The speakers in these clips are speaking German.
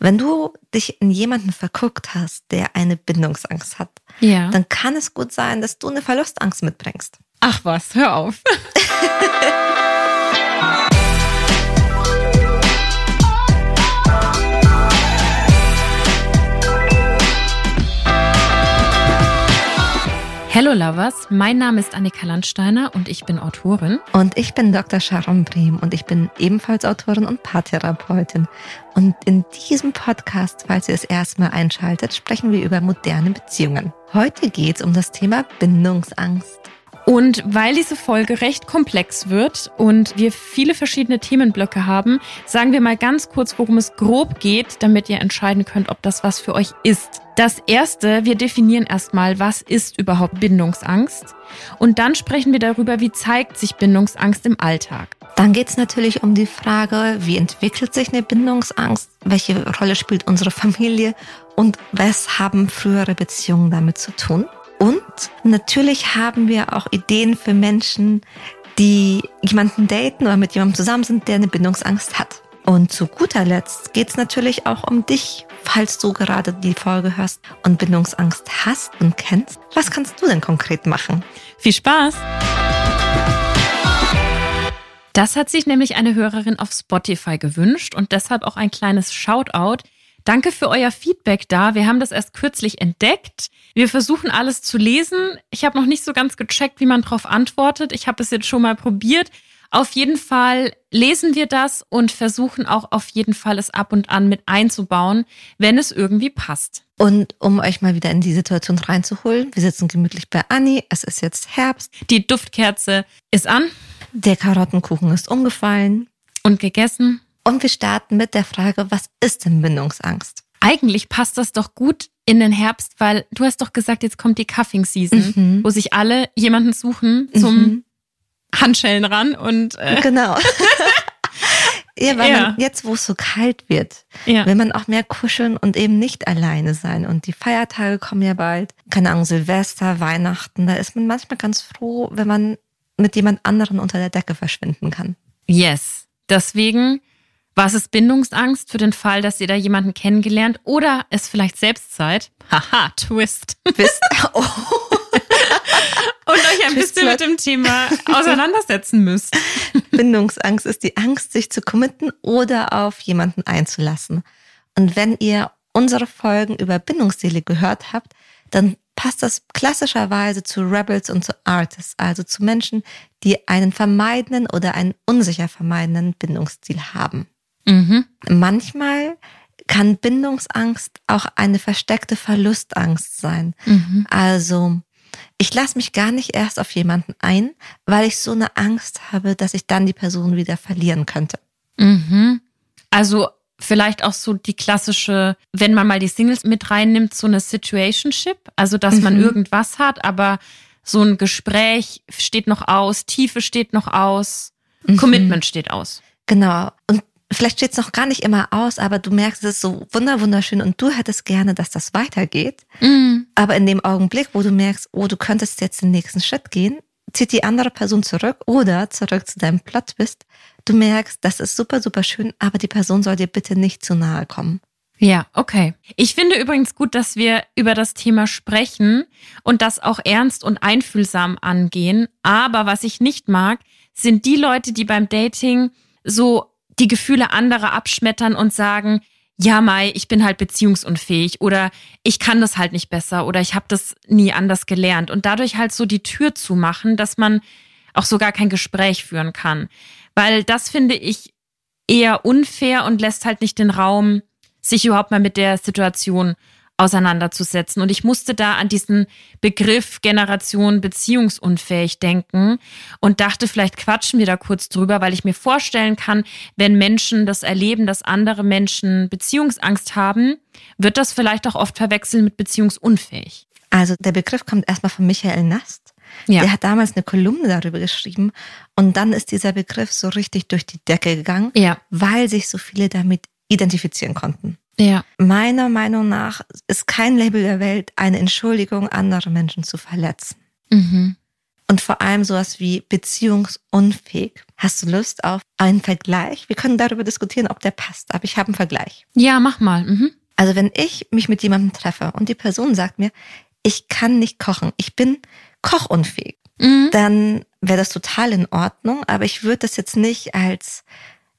Wenn du dich in jemanden verguckt hast, der eine Bindungsangst hat, Ja. dann kann es gut sein, dass du eine Verlustangst mitbringst. Ach was, hör auf. Hello Lovers, mein Name ist Annika Landsteiner und ich bin Autorin. Und ich bin Dr. Sharon Brehm und ich bin ebenfalls Autorin und Paartherapeutin. Und in diesem Podcast, falls ihr es erstmal einschaltet, sprechen wir über moderne Beziehungen. Heute geht es um das Thema Bindungsangst. Und weil diese Folge recht komplex wird und wir viele verschiedene Themenblöcke haben, sagen wir mal ganz kurz, worum es grob geht, damit ihr entscheiden könnt, ob das was für euch ist. Das erste, wir definieren erstmal, was ist überhaupt Bindungsangst? Und dann sprechen wir darüber, wie zeigt sich Bindungsangst im Alltag. Dann geht es natürlich um die Frage, wie entwickelt sich eine Bindungsangst? Welche Rolle spielt unsere Familie? Und was haben frühere Beziehungen damit zu tun? Und natürlich haben wir auch Ideen für Menschen, die jemanden daten oder mit jemandem zusammen sind, der eine Bindungsangst hat. Und zu guter Letzt geht es natürlich auch um dich, falls du gerade die Folge hörst und Bindungsangst hast und kennst. Was kannst du denn konkret machen? Viel Spaß! Das hat sich nämlich eine Hörerin auf Spotify gewünscht und deshalb auch ein kleines Shoutout. Danke für euer Feedback da. Wir haben das erst kürzlich entdeckt. Wir versuchen alles zu lesen. Ich habe noch nicht so ganz gecheckt, wie man darauf antwortet. Ich habe es jetzt schon mal probiert. Auf jeden Fall lesen wir das und versuchen auch auf jeden Fall es ab und an mit einzubauen, wenn es irgendwie passt. Und um euch mal wieder in die Situation reinzuholen, wir sitzen gemütlich bei Anni, es ist jetzt Herbst, Die Duftkerze ist an der Karottenkuchen ist umgefallen und gegessen. Und wir starten mit der Frage, was ist denn Bindungsangst? Eigentlich passt das doch gut in den Herbst, weil du hast doch gesagt, jetzt kommt die Cuffing Season, Mhm. wo sich alle jemanden suchen zum Mhm. Handschellen ran und äh, Genau. ja, weil Ja. Man, jetzt, wo es so kalt wird, ja. will man auch mehr kuscheln und eben nicht alleine sein. Und die Feiertage kommen ja bald. Keine Ahnung, Silvester, Weihnachten. Da ist man manchmal ganz froh, wenn man mit jemand anderen unter der Decke verschwinden kann. Yes. Deswegen, was ist Bindungsangst für den Fall, dass ihr da jemanden kennengelernt oder es vielleicht selbst seid? Haha, Twist. Wisst, oh, Und euch ein Twist bisschen mit dem Thema auseinandersetzen müsst. Bindungsangst ist die Angst, sich zu committen oder auf jemanden einzulassen. Und wenn ihr unsere Folgen über Bindungsseele gehört habt, dann passt das klassischerweise zu Rebels und zu Artists, also zu Menschen, die einen vermeidenden oder einen unsicher vermeidenden Bindungsstil haben. Mhm. Manchmal kann Bindungsangst auch eine versteckte Verlustangst sein. Mhm. Also, ich lasse mich gar nicht erst auf jemanden ein, weil ich so eine Angst habe, dass ich dann die Person wieder verlieren könnte. Mhm. Also vielleicht auch so die klassische, wenn man mal die Singles mit reinnimmt, so eine Situationship, also dass man Mhm. irgendwas hat, aber so ein Gespräch steht noch aus, Tiefe steht noch aus, Mhm. Commitment steht aus. Genau. Und vielleicht steht es noch gar nicht immer aus, aber du merkst, es ist so wunder wunderschön und du hättest gerne, dass das weitergeht. Mhm. Aber in dem Augenblick, wo du merkst, oh, du könntest jetzt den nächsten Schritt gehen, zieht die andere Person zurück oder zurück zu deinem Plot bist. Du merkst, das ist super, super schön, aber die Person soll dir bitte nicht zu nahe kommen. Ja, okay. Ich finde übrigens gut, dass wir über das Thema sprechen und das auch ernst und einfühlsam angehen. Aber was ich nicht mag, sind die Leute, die beim Dating so die Gefühle anderer abschmettern und sagen, ja, Mai, ich bin halt beziehungsunfähig oder ich kann das halt nicht besser oder ich habe das nie anders gelernt und dadurch halt so die Tür zumachen, dass man auch so gar kein Gespräch führen kann. Weil das finde ich eher unfair und lässt halt nicht den Raum, sich überhaupt mal mit der Situation auseinanderzusetzen. Und ich musste da an diesen Begriff Generation beziehungsunfähig denken und dachte, vielleicht quatschen wir da kurz drüber, weil ich mir vorstellen kann, wenn Menschen das erleben, dass andere Menschen Beziehungsangst haben, wird das vielleicht auch oft verwechseln mit beziehungsunfähig. Also der Begriff kommt erstmal von Michael Nast. Ja. Der hat damals eine Kolumne darüber geschrieben und dann ist dieser Begriff so richtig durch die Decke gegangen, Ja. weil sich so viele damit identifizieren konnten. Ja. Meiner Meinung nach ist kein Label der Welt eine Entschuldigung, andere Menschen zu verletzen. Mhm. und vor allem sowas wie beziehungsunfähig. Hast du Lust auf einen Vergleich? Wir können darüber diskutieren, ob der passt, aber ich habe einen Vergleich. Ja, mach mal. Mhm. Also wenn ich mich mit jemandem treffe und die Person sagt mir, ich kann nicht kochen, ich bin kochunfähig, mhm. dann wäre das total in Ordnung, aber ich würde das jetzt nicht als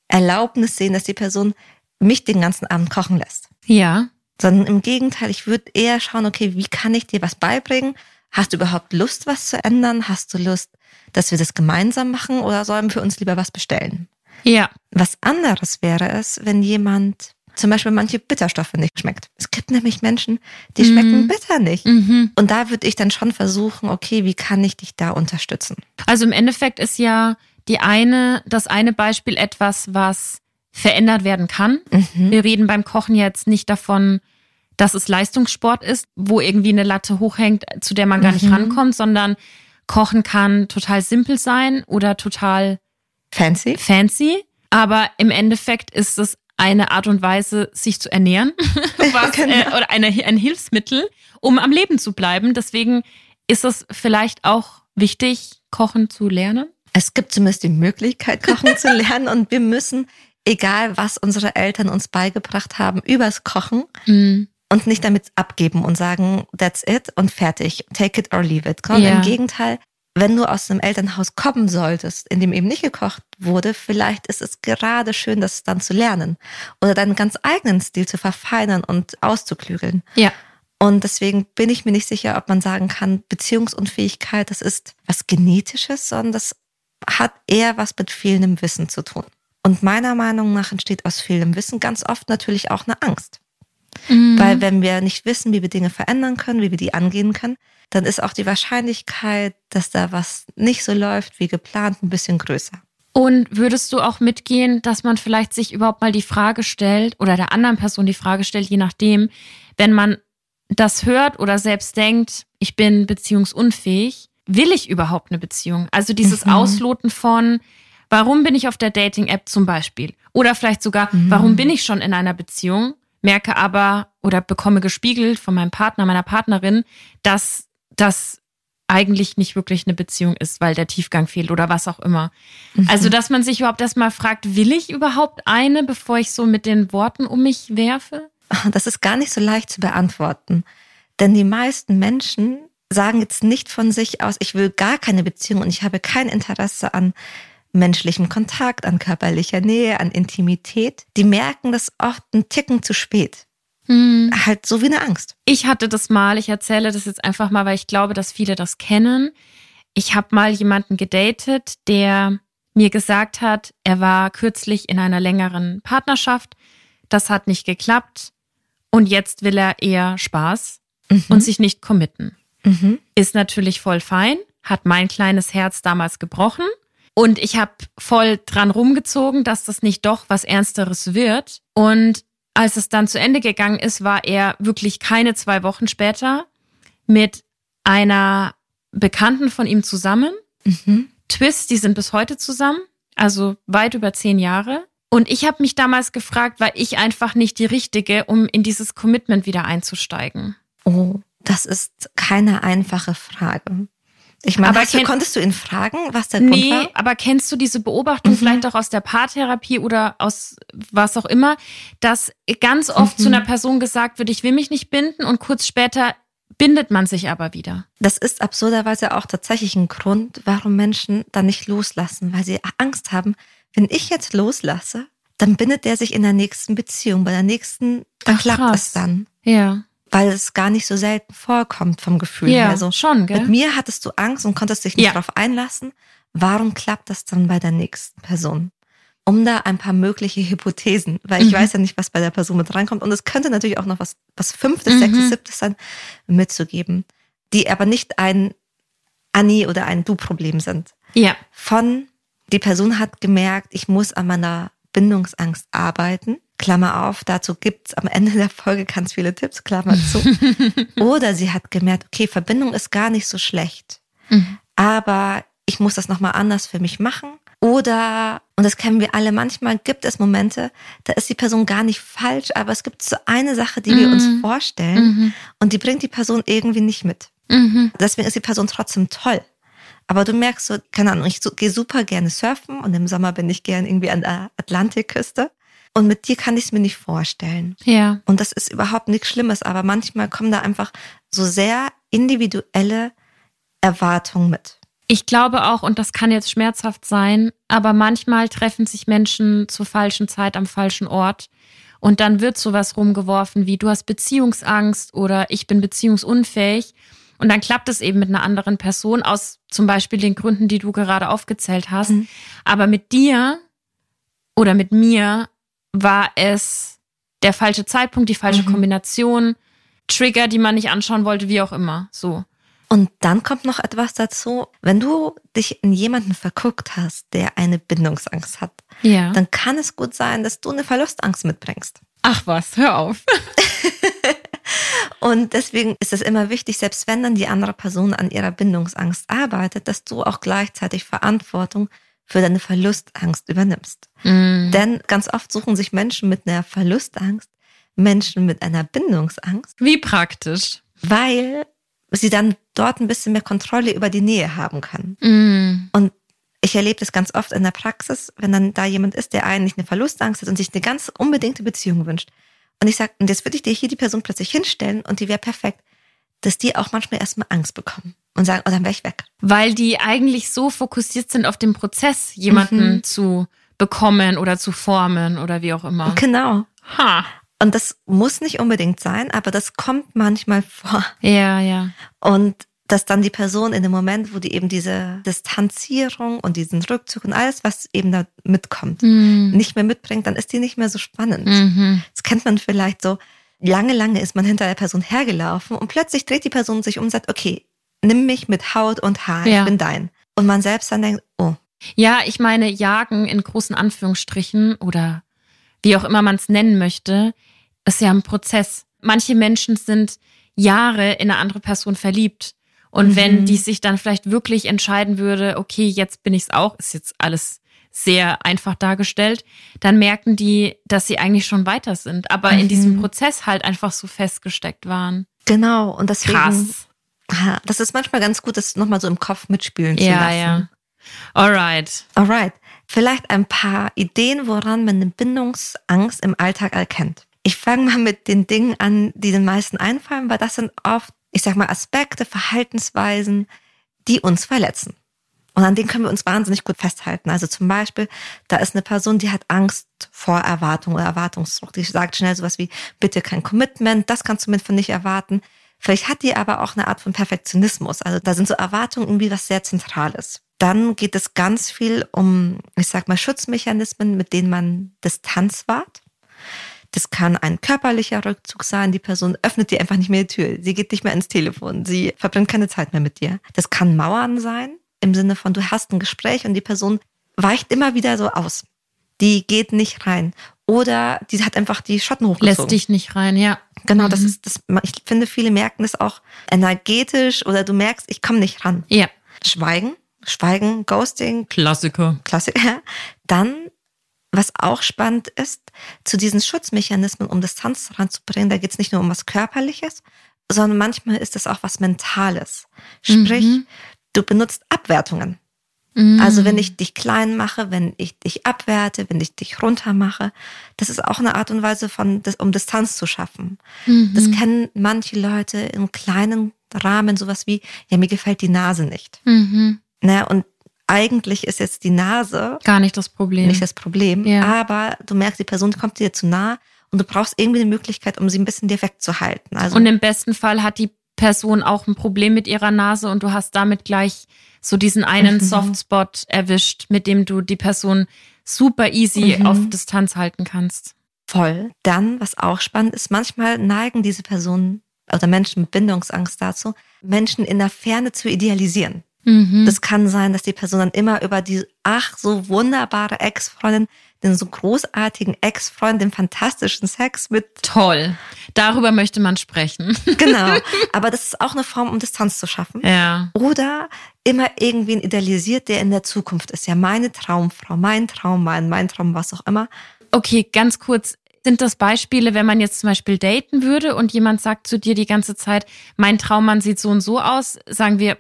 Erlaubnis sehen, dass die Person mich den ganzen Abend kochen lässt. Ja. Sondern im Gegenteil, ich würde eher schauen, okay, wie kann ich dir was beibringen? Hast du überhaupt Lust, was zu ändern? Hast du Lust, dass wir das gemeinsam machen oder sollen wir uns lieber was bestellen? Ja. Was anderes wäre es, wenn jemand zum Beispiel manche Bitterstoffe nicht schmeckt. Es gibt nämlich Menschen, die mhm. schmecken bitter nicht. Mhm. Und da würde ich dann schon versuchen, okay, wie kann ich dich da unterstützen? Also im Endeffekt ist ja die eine, das eine Beispiel etwas, was verändert werden kann. Mhm. Wir reden beim Kochen jetzt nicht davon, dass es Leistungssport ist, wo irgendwie eine Latte hochhängt, zu der man gar nicht mhm. rankommt, sondern Kochen kann total simpel sein oder total fancy. Fancy. Aber im Endeffekt ist es eine Art und Weise, sich zu ernähren was, genau. äh, oder eine, ein Hilfsmittel, um am Leben zu bleiben. Deswegen ist es vielleicht auch wichtig, Kochen zu lernen. Es gibt zumindest die Möglichkeit, Kochen zu lernen und wir müssen, egal was unsere Eltern uns beigebracht haben, übers Kochen mm und nicht damit abgeben und sagen, that's it und fertig, take it or leave it. Und ja. Im Gegenteil, wenn du aus einem Elternhaus kommen solltest, in dem eben nicht gekocht wurde, vielleicht ist es gerade schön, das dann zu lernen oder deinen ganz eigenen Stil zu verfeinern und auszuklügeln. Ja. Und deswegen bin ich mir nicht sicher, ob man sagen kann, Beziehungsunfähigkeit, das ist was Genetisches, sondern das hat eher was mit fehlendem Wissen zu tun. Und meiner Meinung nach entsteht aus fehlendem Wissen ganz oft natürlich auch eine Angst. Mhm. Weil wenn wir nicht wissen, wie wir Dinge verändern können, wie wir die angehen können, dann ist auch die Wahrscheinlichkeit, dass da was nicht so läuft wie geplant, ein bisschen größer. Und würdest du auch mitgehen, dass man vielleicht sich überhaupt mal die Frage stellt oder der anderen Person die Frage stellt, je nachdem, wenn man das hört oder selbst denkt, ich bin beziehungsunfähig, will ich überhaupt eine Beziehung? Also dieses mhm. Ausloten von, warum bin ich auf der Dating-App zum Beispiel? Oder vielleicht sogar, mhm. warum bin ich schon in einer Beziehung? merke aber oder bekomme gespiegelt von meinem Partner, meiner Partnerin, dass das eigentlich nicht wirklich eine Beziehung ist, weil der Tiefgang fehlt oder was auch immer. Mhm. Also, dass man sich überhaupt erstmal fragt, will ich überhaupt eine, bevor ich so mit den Worten um mich werfe? Das ist gar nicht so leicht zu beantworten. Denn die meisten Menschen sagen jetzt nicht von sich aus, ich will gar keine Beziehung und ich habe kein Interesse an menschlichem Kontakt, an körperlicher Nähe, an Intimität, die merken das oft einen Ticken zu spät. Hm. Halt so wie eine Angst. Ich hatte das mal, ich erzähle das jetzt einfach mal, weil ich glaube, dass viele das kennen. Ich habe mal jemanden gedatet, der mir gesagt hat, er war kürzlich in einer längeren Partnerschaft. Das hat nicht geklappt. Und jetzt will er eher Spaß mhm. und sich nicht committen. Mhm. Ist natürlich voll fein, hat mein kleines Herz damals gebrochen. Und ich habe voll dran rumgezogen, dass das nicht doch was Ernsteres wird. Und als es dann zu Ende gegangen ist, war er wirklich keine zwei Wochen später mit einer Bekannten von ihm zusammen. Mhm. Twist, die sind bis heute zusammen, also weit über zehn Jahre. Und ich habe mich damals gefragt, war ich einfach nicht die Richtige, um in dieses Commitment wieder einzusteigen? Oh, das ist keine einfache Frage. Ich meine, aber du, konntest du ihn fragen, was der Grund nee, war? aber kennst du diese Beobachtung mhm. vielleicht auch aus der Paartherapie oder aus was auch immer, dass ganz oft mhm. zu einer Person gesagt wird, ich will mich nicht binden und kurz später bindet man sich aber wieder. Das ist absurderweise auch tatsächlich ein Grund, warum Menschen dann nicht loslassen, weil sie Angst haben, wenn ich jetzt loslasse, dann bindet der sich in der nächsten Beziehung, bei der nächsten, da klappt krass. es dann. Ja weil es gar nicht so selten vorkommt vom Gefühl ja, her. Also schon, gell? Mit mir hattest du Angst und konntest dich nicht ja. darauf einlassen. Warum klappt das dann bei der nächsten Person? Um da ein paar mögliche Hypothesen, weil ich mhm. weiß ja nicht, was bei der Person mit reinkommt. Und es könnte natürlich auch noch was, was fünftes, mhm. sechstes, siebtes sein, mitzugeben, die aber nicht ein Annie oder ein Du-Problem sind. Ja. Von, die Person hat gemerkt, ich muss an meiner Bindungsangst arbeiten Klammer auf, dazu gibt's am Ende der Folge ganz viele Tipps, Klammer zu. Oder sie hat gemerkt, okay, Verbindung ist gar nicht so schlecht, mhm. aber ich muss das nochmal anders für mich machen. Oder, und das kennen wir alle, manchmal gibt es Momente, da ist die Person gar nicht falsch, aber es gibt so eine Sache, die mhm. wir uns mhm. vorstellen mhm. und die bringt die Person irgendwie nicht mit. Mhm. Deswegen ist die Person trotzdem toll. Aber du merkst so, keine Ahnung, ich gehe super gerne surfen und im Sommer bin ich gern irgendwie an der Atlantikküste. Und mit dir kann ich es mir nicht vorstellen. Ja. Und das ist überhaupt nichts Schlimmes, aber manchmal kommen da einfach so sehr individuelle Erwartungen mit. Ich glaube auch, und das kann jetzt schmerzhaft sein, aber manchmal treffen sich Menschen zur falschen Zeit am falschen Ort. Und dann wird sowas rumgeworfen wie, du hast Beziehungsangst oder ich bin beziehungsunfähig. Und dann klappt es eben mit einer anderen Person aus zum Beispiel den Gründen, die du gerade aufgezählt hast. Mhm. Aber mit dir oder mit mir war es der falsche Zeitpunkt, die falsche mhm. Kombination, Trigger, die man nicht anschauen wollte, wie auch immer. So. Und dann kommt noch etwas dazu, wenn du dich in jemanden verguckt hast, der eine Bindungsangst hat, ja. dann kann es gut sein, dass du eine Verlustangst mitbringst. Ach was, hör auf. Und deswegen ist es immer wichtig, selbst wenn dann die andere Person an ihrer Bindungsangst arbeitet, dass du auch gleichzeitig Verantwortung für deine Verlustangst übernimmst. Mm. Denn ganz oft suchen sich Menschen mit einer Verlustangst Menschen mit einer Bindungsangst. Wie praktisch. Weil sie dann dort ein bisschen mehr Kontrolle über die Nähe haben können. Mm. Und ich erlebe das ganz oft in der Praxis, wenn dann da jemand ist, der eigentlich eine Verlustangst hat und sich eine ganz unbedingte Beziehung wünscht. Und ich sage, und jetzt würde ich dir hier die Person plötzlich hinstellen und die wäre perfekt, dass die auch manchmal erstmal Angst bekommen und sagen, oh, dann wäre ich weg. Weil die eigentlich so fokussiert sind auf den Prozess, jemanden mhm. zu bekommen oder zu formen oder wie auch immer. Genau. Ha. Und das muss nicht unbedingt sein, aber das kommt manchmal vor. Ja, ja. Und dass dann die Person in dem Moment, wo die eben diese Distanzierung und diesen Rückzug und alles, was eben da mitkommt, mhm. nicht mehr mitbringt, dann ist die nicht mehr so spannend. Mhm. Das kennt man vielleicht so. Lange, lange ist man hinter der Person hergelaufen und plötzlich dreht die Person sich um und sagt, okay, nimm mich mit Haut und Haar, ja. ich bin dein. Und man selbst dann denkt, oh. Ja, ich meine, jagen in großen Anführungsstrichen oder wie auch immer man es nennen möchte, ist ja ein Prozess. Manche Menschen sind Jahre in eine andere Person verliebt. Und mhm. wenn die sich dann vielleicht wirklich entscheiden würde, okay, jetzt bin ich es auch, ist jetzt alles sehr einfach dargestellt, dann merken die, dass sie eigentlich schon weiter sind, aber mhm. in diesem Prozess halt einfach so festgesteckt waren. Genau, und deswegen. Krass. Das ist manchmal ganz gut, das nochmal so im Kopf mitspielen zu ja, lassen. Ja, Alright. Alright. Vielleicht ein paar Ideen, woran man eine Bindungsangst im Alltag erkennt. Ich fange mal mit den Dingen an, die den meisten einfallen, weil das sind oft, ich sag mal, Aspekte, Verhaltensweisen, die uns verletzen. Und an denen können wir uns wahnsinnig gut festhalten. Also zum Beispiel, da ist eine Person, die hat Angst vor Erwartung oder Erwartungsdruck. Die sagt schnell sowas wie, bitte kein Commitment, das kannst du mir von nicht erwarten. Vielleicht hat die aber auch eine Art von Perfektionismus. Also da sind so Erwartungen irgendwie was sehr Zentrales. Dann geht es ganz viel um, ich sag mal, Schutzmechanismen, mit denen man Distanz wahrt. Das kann ein körperlicher Rückzug sein. Die Person öffnet dir einfach nicht mehr die Tür. Sie geht nicht mehr ins Telefon. Sie verbringt keine Zeit mehr mit dir. Das kann Mauern sein, im Sinne von, du hast ein Gespräch und die Person weicht immer wieder so aus. Die geht nicht rein. Oder die hat einfach die Schotten hochgezogen. Lässt dich nicht rein, ja. Genau, das mhm. ist das. Ich finde, viele merken das auch energetisch oder du merkst, ich komme nicht ran. Ja. Schweigen, Schweigen, Ghosting. Klassiker. Klassiker. Dann was auch spannend ist, zu diesen Schutzmechanismen, um Distanz ranzubringen, da geht es nicht nur um was Körperliches, sondern manchmal ist es auch was Mentales. Sprich, mhm. Du benutzt Abwertungen. Mhm. Also wenn ich dich klein mache, wenn ich dich abwerte, wenn ich dich runter mache, das ist auch eine Art und Weise von, um Distanz zu schaffen. Mhm. Das kennen manche Leute im kleinen Rahmen, sowas wie, ja, mir gefällt die Nase nicht. Mhm. Na, und eigentlich ist jetzt die Nase gar nicht das Problem. Nicht das Problem. Ja. Aber du merkst, die Person kommt dir zu nah und du brauchst irgendwie eine Möglichkeit, um sie ein bisschen dir wegzuhalten. Also und im besten Fall hat die Person auch ein Problem mit ihrer Nase und du hast damit gleich so diesen einen mhm. Softspot erwischt, mit dem du die Person super easy mhm. auf Distanz halten kannst. Voll. Dann, was auch spannend ist, manchmal neigen diese Personen oder Menschen mit Bindungsangst dazu, Menschen in der Ferne zu idealisieren. Mhm. Das kann sein, dass die Person dann immer über die, ach, so wunderbare Ex-Freundin, den so großartigen Ex-Freund, den fantastischen Sex mit. Toll. Darüber möchte man sprechen. Genau. Aber das ist auch eine Form, um Distanz zu schaffen. Ja. Oder immer irgendwen idealisiert, der in der Zukunft ist. Ja, meine Traumfrau, mein Traummann, mein Traum, was auch immer. Okay, ganz kurz. Sind das Beispiele, wenn man jetzt zum Beispiel daten würde und jemand sagt zu dir die ganze Zeit, mein Traummann sieht so und so aus, sagen wir,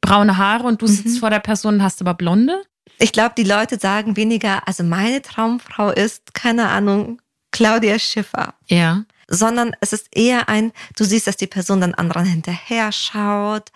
braune Haare und du mhm. sitzt vor der Person und hast aber blonde? Ich glaube, die Leute sagen weniger, also meine Traumfrau ist, keine Ahnung, Claudia Schiffer. Ja. Sondern es ist eher ein, du siehst, dass die Person dann anderen hinterher schaut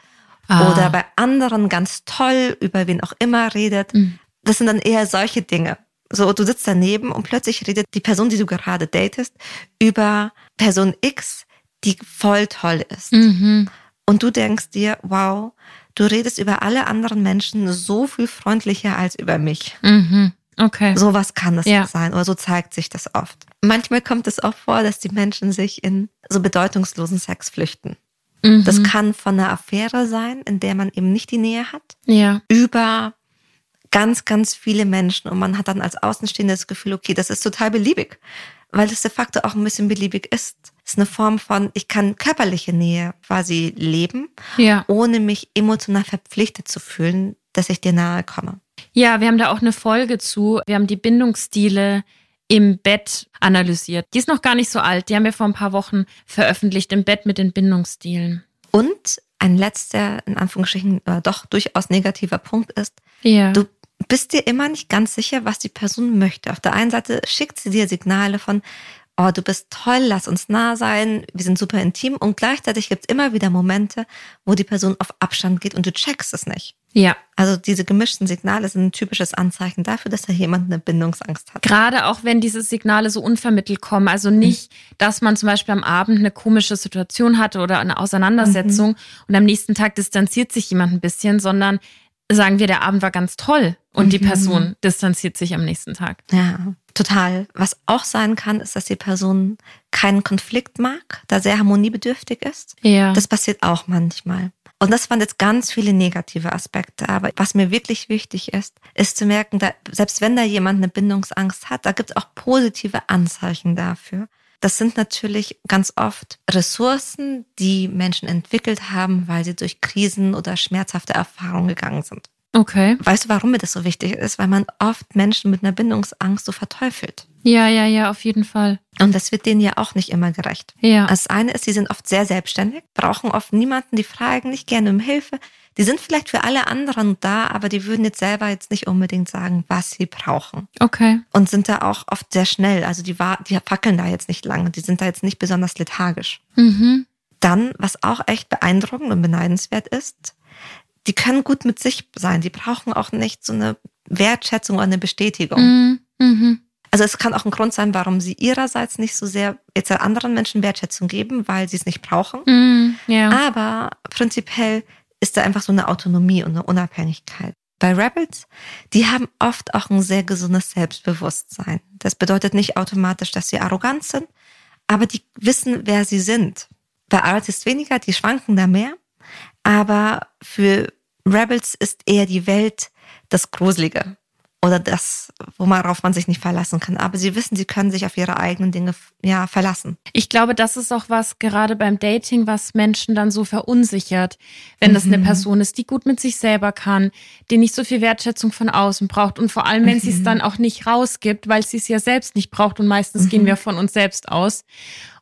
ah. oder bei anderen ganz toll über wen auch immer redet. Mhm. Das sind dann eher solche Dinge. So, du sitzt daneben und plötzlich redet die Person, die du gerade datest, über Person X, die voll toll ist. Mhm. Und du denkst dir, wow, du redest über alle anderen Menschen so viel freundlicher als über mich. Mhm. Okay. Sowas kann es ja. sein oder so zeigt sich das oft. Manchmal kommt es auch vor, dass die Menschen sich in so bedeutungslosen Sex flüchten. Mhm. Das kann von einer Affäre sein, in der man eben nicht die Nähe hat. Ja. Über ganz, ganz viele Menschen und man hat dann als Außenstehender das Gefühl, okay, das ist total beliebig, weil das de facto auch ein bisschen beliebig ist. Es ist eine Form von, ich kann körperliche Nähe quasi leben, ja. ohne mich emotional verpflichtet zu fühlen, dass ich dir nahe komme. Ja, wir haben da auch eine Folge zu. Wir haben die Bindungsstile im Bett analysiert. Die ist noch gar nicht so alt. Die haben wir vor ein paar Wochen veröffentlicht im Bett mit den Bindungsstilen. Und ein letzter, in Anführungsstrichen, äh, doch durchaus negativer Punkt ist, ja. du bist dir immer nicht ganz sicher, was die Person möchte. Auf der einen Seite schickt sie dir Signale von, oh, du bist toll, lass uns nah sein, wir sind super intim. Und gleichzeitig gibt es immer wieder Momente, wo die Person auf Abstand geht und du checkst es nicht. Ja. Also diese gemischten Signale sind ein typisches Anzeichen dafür, dass da jemand eine Bindungsangst hat. Gerade auch wenn diese Signale so unvermittelt kommen. Also nicht, mhm. dass man zum Beispiel am Abend eine komische Situation hatte oder eine Auseinandersetzung mhm. und am nächsten Tag distanziert sich jemand ein bisschen, sondern sagen wir, der Abend war ganz toll und mhm. die Person distanziert sich am nächsten Tag. Ja, total. Was auch sein kann, ist, dass die Person keinen Konflikt mag, da sehr harmoniebedürftig ist. Ja. Das passiert auch manchmal. Und das waren jetzt ganz viele negative Aspekte. Aber was mir wirklich wichtig ist, ist zu merken, da, selbst wenn da jemand eine Bindungsangst hat, da gibt es auch positive Anzeichen dafür. Das sind natürlich ganz oft Ressourcen, die Menschen entwickelt haben, weil sie durch Krisen oder schmerzhafte Erfahrungen gegangen sind. Okay. Weißt du, warum mir das so wichtig ist? Weil man oft Menschen mit einer Bindungsangst so verteufelt. Ja, ja, ja, auf jeden Fall. Und das wird denen ja auch nicht immer gerecht. Ja. Das eine ist, sie sind oft sehr selbstständig, brauchen oft niemanden, die fragen nicht gerne um Hilfe. Die sind vielleicht für alle anderen da, aber die würden jetzt selber jetzt nicht unbedingt sagen, was sie brauchen. Okay. Und sind da auch oft sehr schnell. Also die, die fackeln da jetzt nicht lange. Die sind da jetzt nicht besonders lethargisch. Mhm. Dann, was auch echt beeindruckend und beneidenswert ist, die können gut mit sich sein. Die brauchen auch nicht so eine Wertschätzung oder eine Bestätigung. Mhm. Mhm. Also es kann auch ein Grund sein, warum sie ihrerseits nicht so sehr jetzt anderen Menschen Wertschätzung geben, weil sie es nicht brauchen. Mhm, ja. Aber prinzipiell ist da einfach so eine Autonomie und eine Unabhängigkeit. Bei Rebels, die haben oft auch ein sehr gesundes Selbstbewusstsein. Das bedeutet nicht automatisch, dass sie arrogant sind, aber die wissen, wer sie sind. Bei Artists weniger, die schwanken da mehr. Aber für Rebels ist eher die Welt das Gruselige oder das, worauf man sich nicht verlassen kann. Aber sie wissen, sie können sich auf ihre eigenen Dinge ja verlassen. Ich glaube, das ist auch was gerade beim Dating, was Menschen dann so verunsichert, wenn mhm. das eine mhm. Person ist, die gut mit sich selber kann, die nicht so viel Wertschätzung von außen braucht und vor allem, wenn mhm. sie es dann auch nicht rausgibt, weil sie es ja selbst nicht braucht und meistens mhm. gehen wir von uns selbst aus.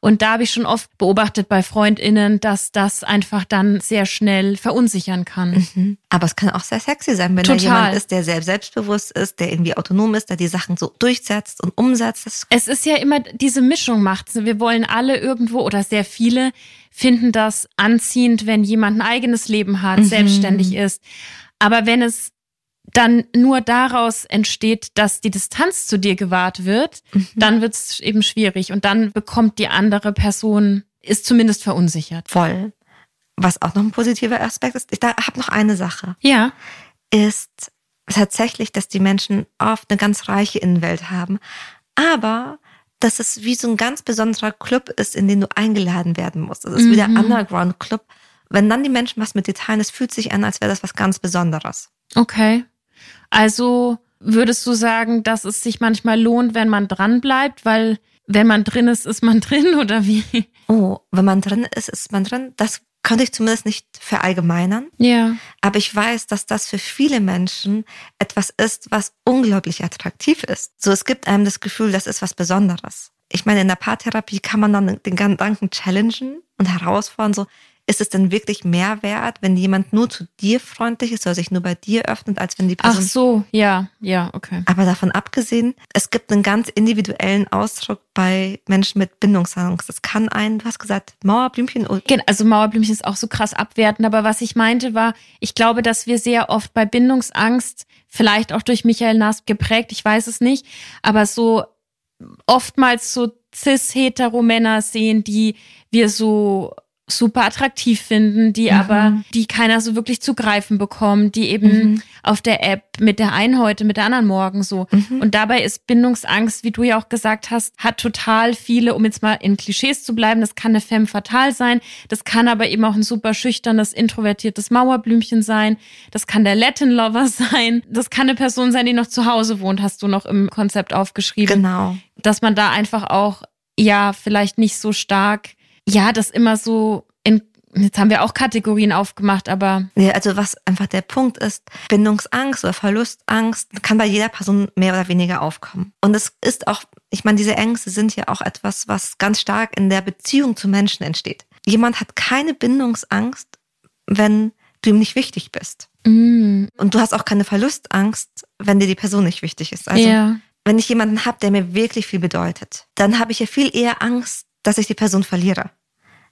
Und da habe ich schon oft beobachtet bei Freundinnen, dass das einfach dann sehr schnell verunsichern kann. Mhm. Aber es kann auch sehr sexy sein, wenn Total. da jemand ist, der sehr selbstbewusst ist, der irgendwie autonom ist, der die Sachen so durchsetzt und umsetzt. Es ist ja immer diese Mischung macht. Wir wollen alle irgendwo oder sehr viele finden das anziehend, wenn jemand ein eigenes Leben hat, mhm. selbstständig ist. Aber wenn es dann nur daraus entsteht, dass die Distanz zu dir gewahrt wird, mhm. dann wird es eben schwierig und dann bekommt die andere Person, ist zumindest verunsichert. Voll. Was auch noch ein positiver Aspekt ist, ich habe noch eine Sache. Ja. Ist tatsächlich, dass die Menschen oft eine ganz reiche Innenwelt haben, aber dass es wie so ein ganz besonderer Club ist, in den du eingeladen werden musst. Es ist mhm. wie der mhm. Underground Club. Wenn dann die Menschen was mit dir teilen, es fühlt sich an, als wäre das was ganz Besonderes. Okay. Also würdest du sagen, dass es sich manchmal lohnt, wenn man dran bleibt, weil wenn man drin ist, ist man drin oder wie? Oh, wenn man drin ist, ist man drin. Das könnte ich zumindest nicht verallgemeinern. Ja. Aber ich weiß, dass das für viele Menschen etwas ist, was unglaublich attraktiv ist. So, es gibt einem das Gefühl, das ist was Besonderes. Ich meine, in der Paartherapie kann man dann den Gedanken challengen und herausfordern, so, ist es denn wirklich mehr wert, wenn jemand nur zu dir freundlich ist oder sich nur bei dir öffnet, als wenn die Person. Ach so, ja, ja, okay. Aber davon abgesehen, es gibt einen ganz individuellen Ausdruck bei Menschen mit Bindungsangst. Das kann ein, du hast gesagt, Mauerblümchen. Also Mauerblümchen ist auch so krass abwertend, aber was ich meinte war, ich glaube, dass wir sehr oft bei Bindungsangst, vielleicht auch durch Michael Nasp geprägt, ich weiß es nicht, aber so oftmals so cis-hetero-Männer sehen, die wir so super attraktiv finden, die mhm. aber, die keiner so wirklich zu greifen bekommt, die eben mhm. auf der App mit der einen heute, mit der anderen morgen so. Mhm. Und dabei ist Bindungsangst, wie du ja auch gesagt hast, hat total viele, um jetzt mal in Klischees zu bleiben, das kann eine Femme fatal sein, das kann aber eben auch ein super schüchternes, introvertiertes Mauerblümchen sein, das kann der Latin Lover sein, das kann eine Person sein, die noch zu Hause wohnt, hast du noch im Konzept aufgeschrieben. Genau. Dass man da einfach auch, ja, vielleicht nicht so stark ja, das immer so in Jetzt haben wir auch Kategorien aufgemacht, aber. Ja, also was einfach der Punkt ist, Bindungsangst oder Verlustangst kann bei jeder Person mehr oder weniger aufkommen. Und es ist auch, ich meine, diese Ängste sind ja auch etwas, was ganz stark in der Beziehung zu Menschen entsteht. Jemand hat keine Bindungsangst, wenn du ihm nicht wichtig bist. Mm. Und du hast auch keine Verlustangst, wenn dir die Person nicht wichtig ist. Also, ja. wenn ich jemanden habe, der mir wirklich viel bedeutet, dann habe ich ja viel eher Angst, dass ich die Person verliere,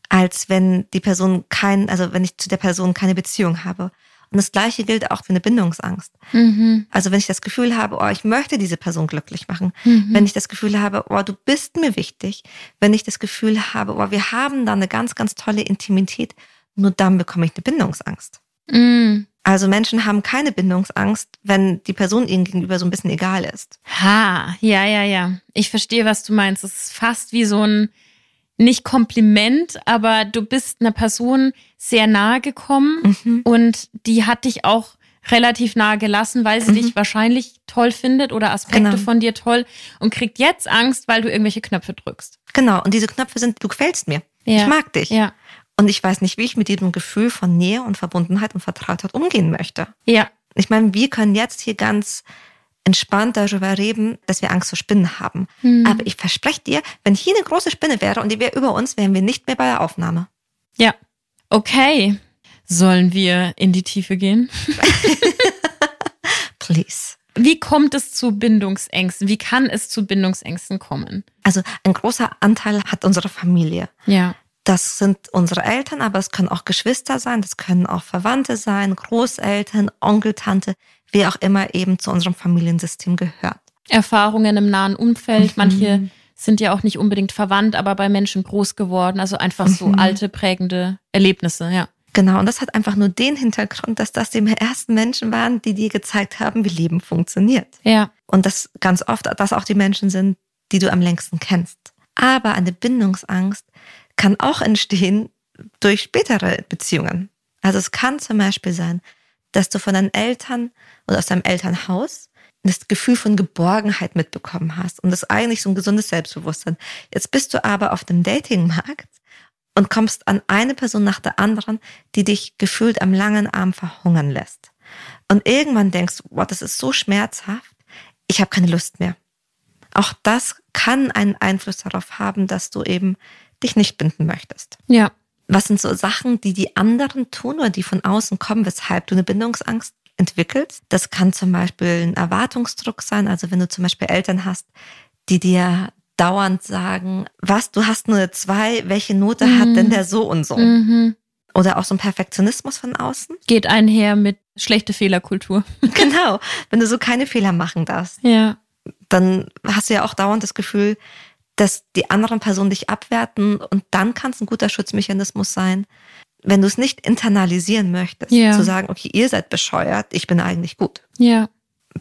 als wenn die Person kein, also wenn ich zu der Person keine Beziehung habe. Und das Gleiche gilt auch für eine Bindungsangst. Mhm. Also wenn ich das Gefühl habe, oh, ich möchte diese Person glücklich machen, mhm. wenn ich das Gefühl habe, oh, du bist mir wichtig, wenn ich das Gefühl habe, oh, wir haben da eine ganz, ganz tolle Intimität, nur dann bekomme ich eine Bindungsangst. Mhm. Also Menschen haben keine Bindungsangst, wenn die Person ihnen gegenüber so ein bisschen egal ist. Ha, ja, ja, ja. Ich verstehe, was du meinst. Es ist fast wie so ein nicht Kompliment, aber du bist einer Person sehr nahe gekommen mhm. und die hat dich auch relativ nahe gelassen, weil sie mhm. dich wahrscheinlich toll findet oder Aspekte genau. von dir toll und kriegt jetzt Angst, weil du irgendwelche Knöpfe drückst. Genau, und diese Knöpfe sind, du gefällst mir. Ja. Ich mag dich. Ja. Und ich weiß nicht, wie ich mit diesem Gefühl von Nähe und Verbundenheit und Vertrautheit umgehen möchte. Ja. Ich meine, wir können jetzt hier ganz entspannt darüber reden, dass wir Angst vor Spinnen haben. Mhm. Aber ich verspreche dir, wenn hier eine große Spinne wäre und die wäre über uns, wären wir nicht mehr bei der Aufnahme. Ja. Okay. Sollen wir in die Tiefe gehen? Please. Wie kommt es zu Bindungsängsten? Wie kann es zu Bindungsängsten kommen? Also ein großer Anteil hat unsere Familie. Ja. Das sind unsere Eltern, aber es können auch Geschwister sein, das können auch Verwandte sein, Großeltern, Onkel, Tante, wer auch immer eben zu unserem Familiensystem gehört. Erfahrungen im nahen Umfeld, mhm. manche sind ja auch nicht unbedingt verwandt, aber bei Menschen groß geworden, also einfach so mhm. alte, prägende Erlebnisse, ja. Genau, und das hat einfach nur den Hintergrund, dass das die ersten Menschen waren, die dir gezeigt haben, wie Leben funktioniert. Ja. Und das ganz oft, dass auch die Menschen sind, die du am längsten kennst. Aber eine Bindungsangst kann auch entstehen durch spätere Beziehungen. Also es kann zum Beispiel sein, dass du von deinen Eltern oder aus deinem Elternhaus das Gefühl von Geborgenheit mitbekommen hast und das ist eigentlich so ein gesundes Selbstbewusstsein. Jetzt bist du aber auf dem Datingmarkt und kommst an eine Person nach der anderen, die dich gefühlt am langen Arm verhungern lässt. Und irgendwann denkst du, wow, das ist so schmerzhaft, ich habe keine Lust mehr. Auch das kann einen Einfluss darauf haben, dass du eben dich nicht binden möchtest. Ja. Was sind so Sachen, die die anderen tun oder die von außen kommen, weshalb du eine Bindungsangst entwickelst? Das kann zum Beispiel ein Erwartungsdruck sein. Also wenn du zum Beispiel Eltern hast, die dir dauernd sagen, was, du hast nur zwei, welche Note mhm. hat denn der so und so? Mhm. Oder auch so ein Perfektionismus von außen. Geht einher mit schlechte Fehlerkultur. genau. Wenn du so keine Fehler machen darfst. Ja. Dann hast du ja auch dauernd das Gefühl, dass die anderen Personen dich abwerten und dann kann es ein guter Schutzmechanismus sein, wenn du es nicht internalisieren möchtest, ja. zu sagen, okay, ihr seid bescheuert, ich bin eigentlich gut. Ja.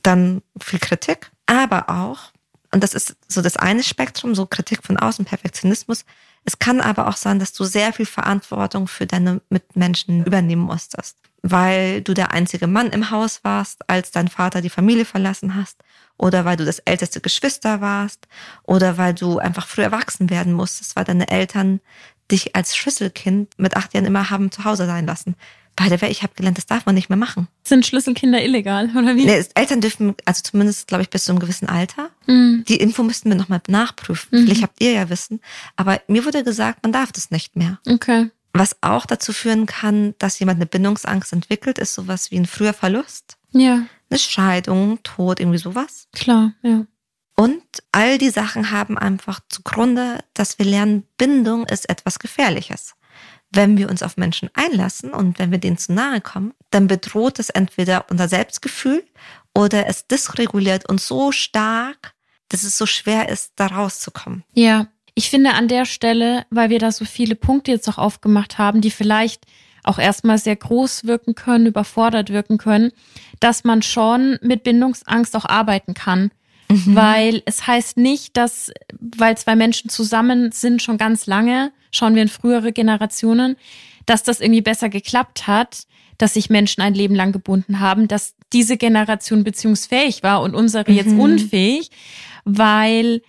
Dann viel Kritik, aber auch, und das ist so das eine Spektrum, so Kritik von außen, Perfektionismus. Es kann aber auch sein, dass du sehr viel Verantwortung für deine Mitmenschen übernehmen musstest, weil du der einzige Mann im Haus warst, als dein Vater die Familie verlassen hast oder weil du das älteste Geschwister warst oder weil du einfach früh erwachsen werden musstest, weil deine Eltern dich als Schlüsselkind mit acht Jahren immer haben zu Hause sein lassen. By the way, ich habe gelernt, das darf man nicht mehr machen. Sind Schlüsselkinder illegal, oder wie? Nee, Eltern dürfen, also zumindest, glaube ich, bis zu einem gewissen Alter. Mhm. Die Info müssten wir nochmal nachprüfen. Mhm. Vielleicht habt ihr ja Wissen. Aber mir wurde gesagt, man darf das nicht mehr. Okay. Was auch dazu führen kann, dass jemand eine Bindungsangst entwickelt, ist sowas wie ein früher Verlust. Ja. Eine Scheidung, Tod, irgendwie sowas. Klar, ja. Und all die Sachen haben einfach zugrunde, dass wir lernen, Bindung ist etwas Gefährliches. Wenn wir uns auf Menschen einlassen und wenn wir denen zu nahe kommen, dann bedroht es entweder unser Selbstgefühl oder es dysreguliert uns so stark, dass es so schwer ist, da rauszukommen. Ja, ich finde an der Stelle, weil wir da so viele Punkte jetzt auch aufgemacht haben, die vielleicht auch erstmal sehr groß wirken können, überfordert wirken können, dass man schon mit Bindungsangst auch arbeiten kann. Mhm. Weil es heißt nicht, dass, weil zwei Menschen zusammen sind schon ganz lange, schauen wir in frühere Generationen, dass das irgendwie besser geklappt hat, dass sich Menschen ein Leben lang gebunden haben, dass diese Generation beziehungsfähig war und unsere mhm. jetzt unfähig, weil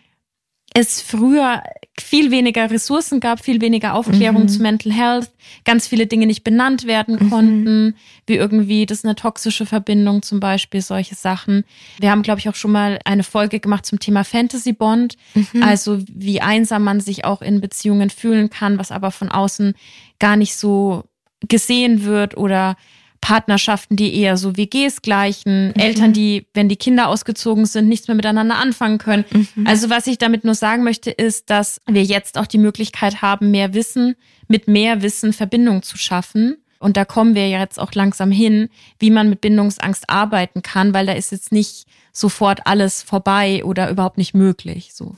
es früher viel weniger Ressourcen gab, viel weniger Aufklärung mhm. zu Mental Health, ganz viele Dinge nicht benannt werden mhm. konnten, mhm. wie irgendwie das ist eine toxische Verbindung zum Beispiel, solche Sachen. Wir haben, glaube ich, auch schon mal eine Folge gemacht zum Thema Fantasy Bond, mhm. also wie einsam man sich auch in Beziehungen fühlen kann, was aber von außen gar nicht so gesehen wird oder Partnerschaften, die eher so WGs gleichen, mhm. Eltern, die, wenn die Kinder ausgezogen sind, nichts mehr miteinander anfangen können. Mhm. Also was ich damit nur sagen möchte, ist, dass wir jetzt auch die Möglichkeit haben, mehr Wissen, mit mehr Wissen Verbindung zu schaffen. Und da kommen wir jetzt auch langsam hin, wie man mit Bindungsangst arbeiten kann, weil da ist jetzt nicht sofort alles vorbei oder überhaupt nicht möglich. So.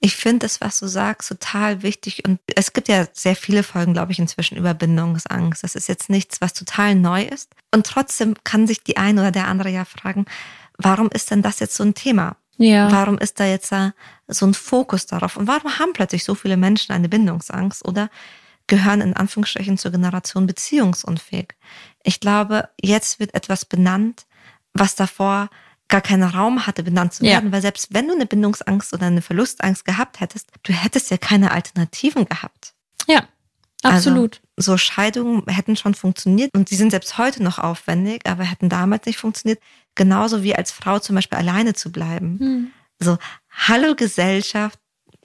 Ich finde das, was du sagst, total wichtig. Und es gibt ja sehr viele Folgen, glaube ich, inzwischen über Bindungsangst. Das ist jetzt nichts, was total neu ist. Und trotzdem kann sich die eine oder der andere ja fragen, warum ist denn das jetzt so ein Thema? Ja. Warum ist da jetzt so ein Fokus darauf? Und warum haben plötzlich so viele Menschen eine Bindungsangst oder gehören in Anführungsstrichen zur Generation beziehungsunfähig? Ich glaube, jetzt wird etwas benannt, was davor gar keinen Raum hatte, benannt zu werden, ja. weil selbst wenn du eine Bindungsangst oder eine Verlustangst gehabt hättest, du hättest ja keine Alternativen gehabt. Ja, also absolut. Also, so Scheidungen hätten schon funktioniert und sie sind selbst heute noch aufwendig, aber hätten damals nicht funktioniert. Genauso wie als Frau zum Beispiel alleine zu bleiben. Hm. So, hallo Gesellschaft,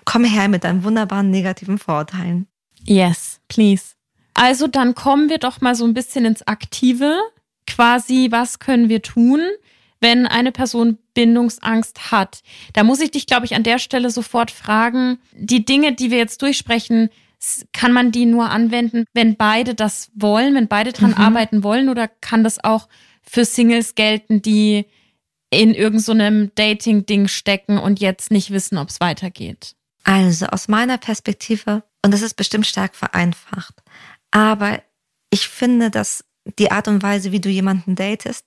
komm her mit deinen wunderbaren negativen Vorurteilen. Yes, please. Also dann kommen wir doch mal so ein bisschen ins Aktive. Quasi, was können wir tun? wenn eine Person Bindungsangst hat. Da muss ich dich, glaube ich, an der Stelle sofort fragen, die Dinge, die wir jetzt durchsprechen, kann man die nur anwenden, wenn beide das wollen, wenn beide dran mhm. arbeiten wollen oder kann das auch für Singles gelten, die in irgendeinem so Dating-Ding stecken und jetzt nicht wissen, ob es weitergeht? Also aus meiner Perspektive, und das ist bestimmt stark vereinfacht, aber ich finde, dass die Art und Weise, wie du jemanden datest,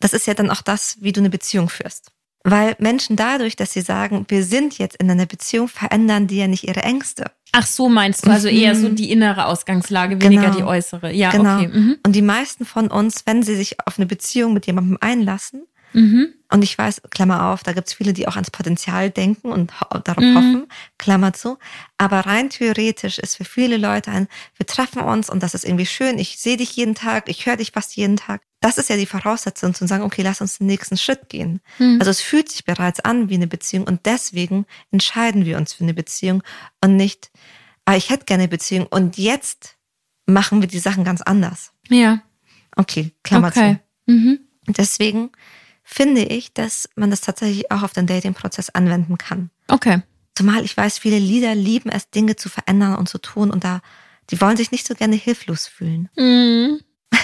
das ist ja dann auch das, wie du eine Beziehung führst. Weil Menschen dadurch, dass sie sagen, wir sind jetzt in einer Beziehung, verändern die ja nicht ihre Ängste. Ach so meinst du, also eher so mhm. die innere Ausgangslage, weniger genau. die äußere. Ja, genau. okay. Mhm. Und die meisten von uns, wenn sie sich auf eine Beziehung mit jemandem einlassen, mhm. Und ich weiß, Klammer auf, da gibt's viele, die auch ans Potenzial denken und darauf mhm. hoffen, Klammer zu, aber rein theoretisch ist für viele Leute ein, wir treffen uns und das ist irgendwie schön, ich sehe dich jeden Tag, ich höre dich fast jeden Tag das ist ja die Voraussetzung, zu sagen, okay, lass uns den nächsten Schritt gehen. Mhm. Also es fühlt sich bereits an wie eine Beziehung und deswegen entscheiden wir uns für eine Beziehung und nicht, ah, ich hätte gerne eine Beziehung und jetzt machen wir die Sachen ganz anders. Ja. Okay, Klammer okay. zu. Mhm. Deswegen finde ich, dass man das tatsächlich auch auf den Dating-Prozess anwenden kann. Okay. Zumal ich weiß, viele Lieder lieben es, Dinge zu verändern und zu tun und da, die wollen sich nicht so gerne hilflos fühlen. Mhm.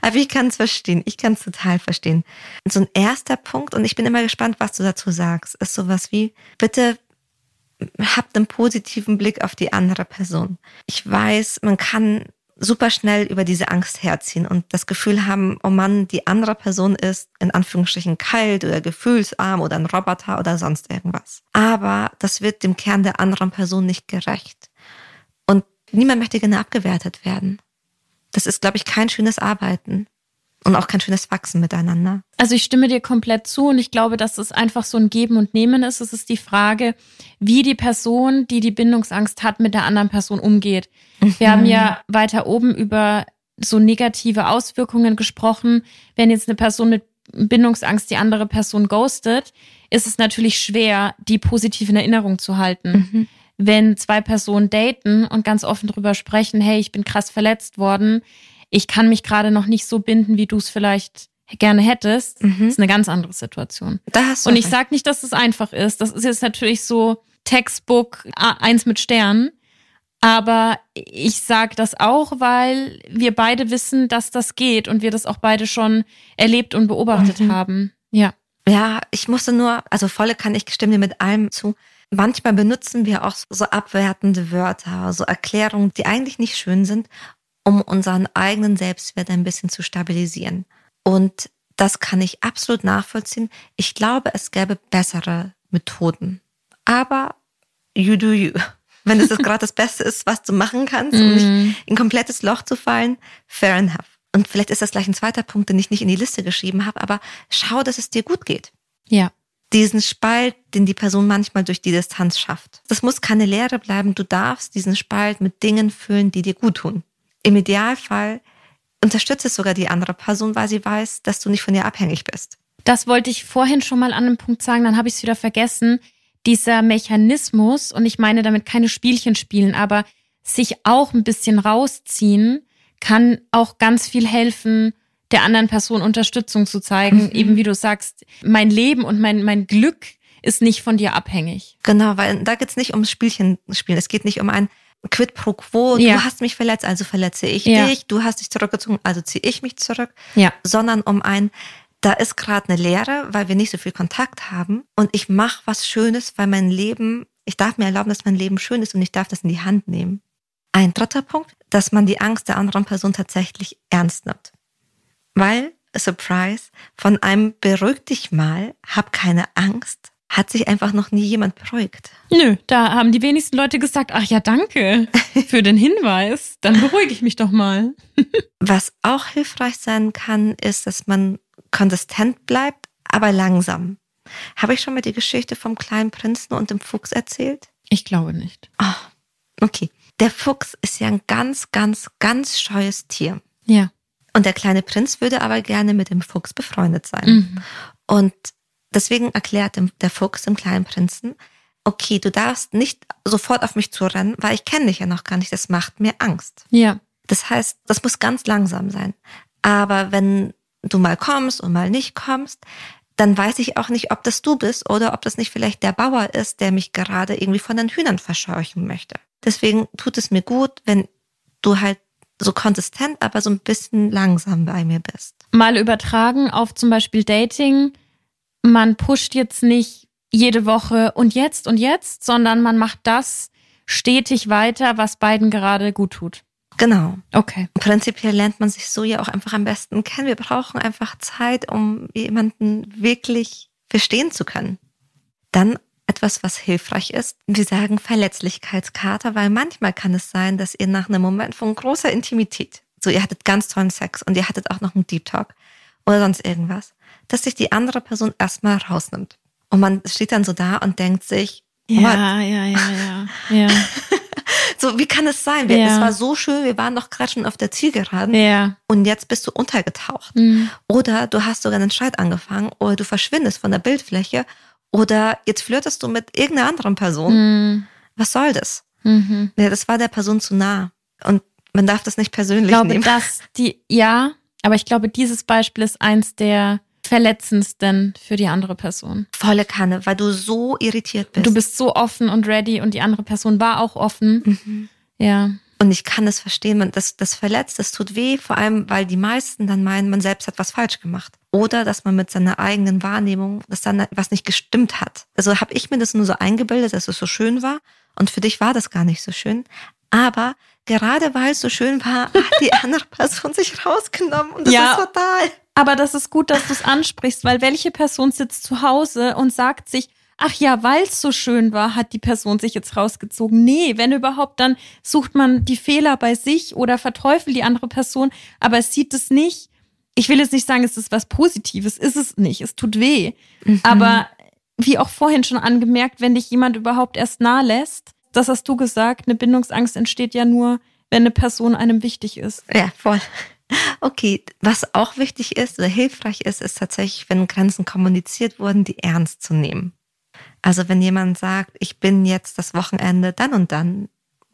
Aber ich kann es verstehen. Ich kann es total verstehen. So ein erster Punkt, und ich bin immer gespannt, was du dazu sagst, ist sowas wie, bitte habt einen positiven Blick auf die andere Person. Ich weiß, man kann super schnell über diese Angst herziehen und das Gefühl haben, oh Mann, die andere Person ist in Anführungsstrichen kalt oder gefühlsarm oder ein Roboter oder sonst irgendwas. Aber das wird dem Kern der anderen Person nicht gerecht. Und niemand möchte gerne abgewertet werden das ist, glaube ich, kein schönes Arbeiten und auch kein schönes Wachsen miteinander. Also ich stimme dir komplett zu und ich glaube, dass es einfach so ein Geben und Nehmen ist. Es ist die Frage, wie die Person, die die Bindungsangst hat, mit der anderen Person umgeht. Mhm. Wir haben ja weiter oben über so negative Auswirkungen gesprochen. Wenn jetzt eine Person mit Bindungsangst die andere Person ghostet, ist es natürlich schwer, die positiv in Erinnerung zu halten. Mhm wenn zwei Personen daten und ganz offen drüber sprechen, hey, ich bin krass verletzt worden, ich kann mich gerade noch nicht so binden, wie du es vielleicht gerne hättest, mhm. ist eine ganz andere Situation. und ich sage nicht, dass es einfach ist. Das ist jetzt natürlich so Textbook eins mit Sternen. Aber ich sage das auch, weil wir beide wissen, dass das geht und wir das auch beide schon erlebt und beobachtet mhm. haben. Ja. Ja, ich musste nur, also volle kann ich stimme dir mit allem zu. Manchmal benutzen wir auch so abwertende Wörter, so Erklärungen, die eigentlich nicht schön sind, um unseren eigenen Selbstwert ein bisschen zu stabilisieren. Und das kann ich absolut nachvollziehen. Ich glaube, es gäbe bessere Methoden. Aber you do you. Wenn es gerade das Beste ist, was du machen kannst, um nicht mhm. in ein komplettes Loch zu fallen, fair enough. Und vielleicht ist das gleich ein zweiter Punkt, den ich nicht in die Liste geschrieben habe, aber schau, dass es dir gut geht. Ja. Diesen Spalt, den die Person manchmal durch die Distanz schafft. Das muss keine Leere bleiben. Du darfst diesen Spalt mit Dingen füllen, die dir gut tun. Im Idealfall unterstütze sogar die andere Person, weil sie weiß, dass du nicht von ihr abhängig bist. Das wollte ich vorhin schon mal an einem Punkt sagen, dann habe ich es wieder vergessen dieser Mechanismus, und ich meine damit keine Spielchen spielen, aber sich auch ein bisschen rausziehen, kann auch ganz viel helfen, der anderen Person Unterstützung zu zeigen. Mhm. Eben wie du sagst, mein Leben und mein, mein Glück ist nicht von dir abhängig. Genau, weil da geht's nicht ums Spielchen spielen. Es geht nicht um ein Quid pro quo. Ja. Du hast mich verletzt, also verletze ich ja. dich. Du hast dich zurückgezogen, also ziehe ich mich zurück. Ja. Sondern um ein da ist gerade eine Leere, weil wir nicht so viel Kontakt haben und ich mache was Schönes, weil mein Leben, ich darf mir erlauben, dass mein Leben schön ist und ich darf das in die Hand nehmen. Ein dritter Punkt, dass man die Angst der anderen Person tatsächlich ernst nimmt. Weil, Surprise, von einem beruhig dich mal, hab keine Angst, hat sich einfach noch nie jemand beruhigt. Nö, da haben die wenigsten Leute gesagt, ach ja, danke für den Hinweis, dann beruhige ich mich doch mal. Was auch hilfreich sein kann, ist, dass man konsistent bleibt, aber langsam. Habe ich schon mal die Geschichte vom kleinen Prinzen und dem Fuchs erzählt? Ich glaube nicht. Oh, okay. Der Fuchs ist ja ein ganz, ganz, ganz scheues Tier. Ja. Und der kleine Prinz würde aber gerne mit dem Fuchs befreundet sein. Mhm. Und deswegen erklärt der Fuchs dem kleinen Prinzen, okay, du darfst nicht sofort auf mich zurennen, weil ich kenne dich ja noch gar nicht. Das macht mir Angst. Ja. Das heißt, das muss ganz langsam sein. Aber wenn du mal kommst und mal nicht kommst, dann weiß ich auch nicht, ob das du bist oder ob das nicht vielleicht der Bauer ist, der mich gerade irgendwie von den Hühnern verscheuchen möchte. Deswegen tut es mir gut, wenn du halt so konsistent, aber so ein bisschen langsam bei mir bist. Mal übertragen auf zum Beispiel Dating. Man pusht jetzt nicht jede Woche und jetzt und jetzt, sondern man macht das stetig weiter, was beiden gerade gut tut. Genau. Okay. Prinzipiell lernt man sich so ja auch einfach am besten kennen. Wir brauchen einfach Zeit, um jemanden wirklich verstehen zu können. Dann etwas, was hilfreich ist. Wir sagen Verletzlichkeitskarte, weil manchmal kann es sein, dass ihr nach einem Moment von großer Intimität, so ihr hattet ganz tollen Sex und ihr hattet auch noch einen Deep Talk oder sonst irgendwas, dass sich die andere Person erstmal rausnimmt. Und man steht dann so da und denkt sich, ja, ja, ja, ja, ja. So, wie kann es sein? Wir, ja. Es war so schön, wir waren noch gerade schon auf der Zielgeraden ja. und jetzt bist du untergetaucht. Mhm. Oder du hast sogar einen Streit angefangen oder du verschwindest von der Bildfläche oder jetzt flirtest du mit irgendeiner anderen Person. Mhm. Was soll das? Mhm. Ja, das war der Person zu nah. Und man darf das nicht persönlich ich glaube, nehmen. Dass die, ja, aber ich glaube, dieses Beispiel ist eins der verletzendsten für die andere Person. Volle Kanne, weil du so irritiert bist. Du bist so offen und ready und die andere Person war auch offen. Mhm. Ja. Und ich kann es verstehen, man, das, das verletzt, das tut weh, vor allem, weil die meisten dann meinen, man selbst hat was falsch gemacht. Oder dass man mit seiner eigenen Wahrnehmung, dass dann was nicht gestimmt hat. Also habe ich mir das nur so eingebildet, dass es so schön war. Und für dich war das gar nicht so schön. Aber gerade weil es so schön war, hat die andere Person sich rausgenommen. Und das ja. ist total. Aber das ist gut, dass du es ansprichst, weil welche Person sitzt zu Hause und sagt sich, ach ja, weil es so schön war, hat die Person sich jetzt rausgezogen. Nee, wenn überhaupt, dann sucht man die Fehler bei sich oder verteufelt die andere Person, aber es sieht es nicht. Ich will jetzt nicht sagen, es ist was Positives, ist es nicht, es tut weh. Mhm. Aber wie auch vorhin schon angemerkt, wenn dich jemand überhaupt erst nahe lässt, das hast du gesagt, eine Bindungsangst entsteht ja nur, wenn eine Person einem wichtig ist. Ja, voll. Okay, was auch wichtig ist oder hilfreich ist, ist tatsächlich, wenn Grenzen kommuniziert wurden, die ernst zu nehmen. Also wenn jemand sagt, ich bin jetzt das Wochenende dann und dann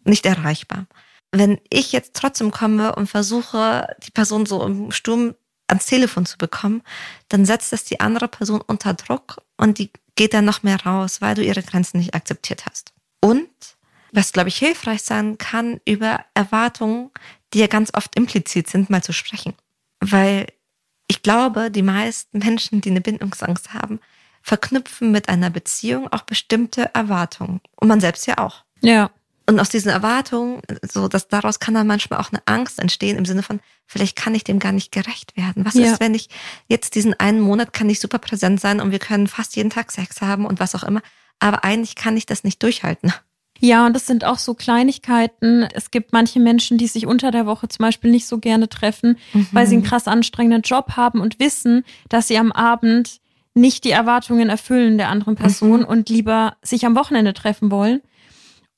nicht erreichbar. Wenn ich jetzt trotzdem komme und versuche, die Person so im Sturm ans Telefon zu bekommen, dann setzt das die andere Person unter Druck und die geht dann noch mehr raus, weil du ihre Grenzen nicht akzeptiert hast. Und was, glaube ich, hilfreich sein kann, über Erwartungen, die ja ganz oft implizit sind, mal zu sprechen. Weil ich glaube, die meisten Menschen, die eine Bindungsangst haben, verknüpfen mit einer Beziehung auch bestimmte Erwartungen. Und man selbst ja auch. Ja. Und aus diesen Erwartungen, so dass daraus kann dann manchmal auch eine Angst entstehen im Sinne von, vielleicht kann ich dem gar nicht gerecht werden. Was ja. ist, wenn ich jetzt diesen einen Monat kann ich super präsent sein und wir können fast jeden Tag Sex haben und was auch immer. Aber eigentlich kann ich das nicht durchhalten. Ja, und das sind auch so Kleinigkeiten. Es gibt manche Menschen, die sich unter der Woche zum Beispiel nicht so gerne treffen, mhm. weil sie einen krass anstrengenden Job haben und wissen, dass sie am Abend nicht die Erwartungen erfüllen der anderen Person mhm. und lieber sich am Wochenende treffen wollen.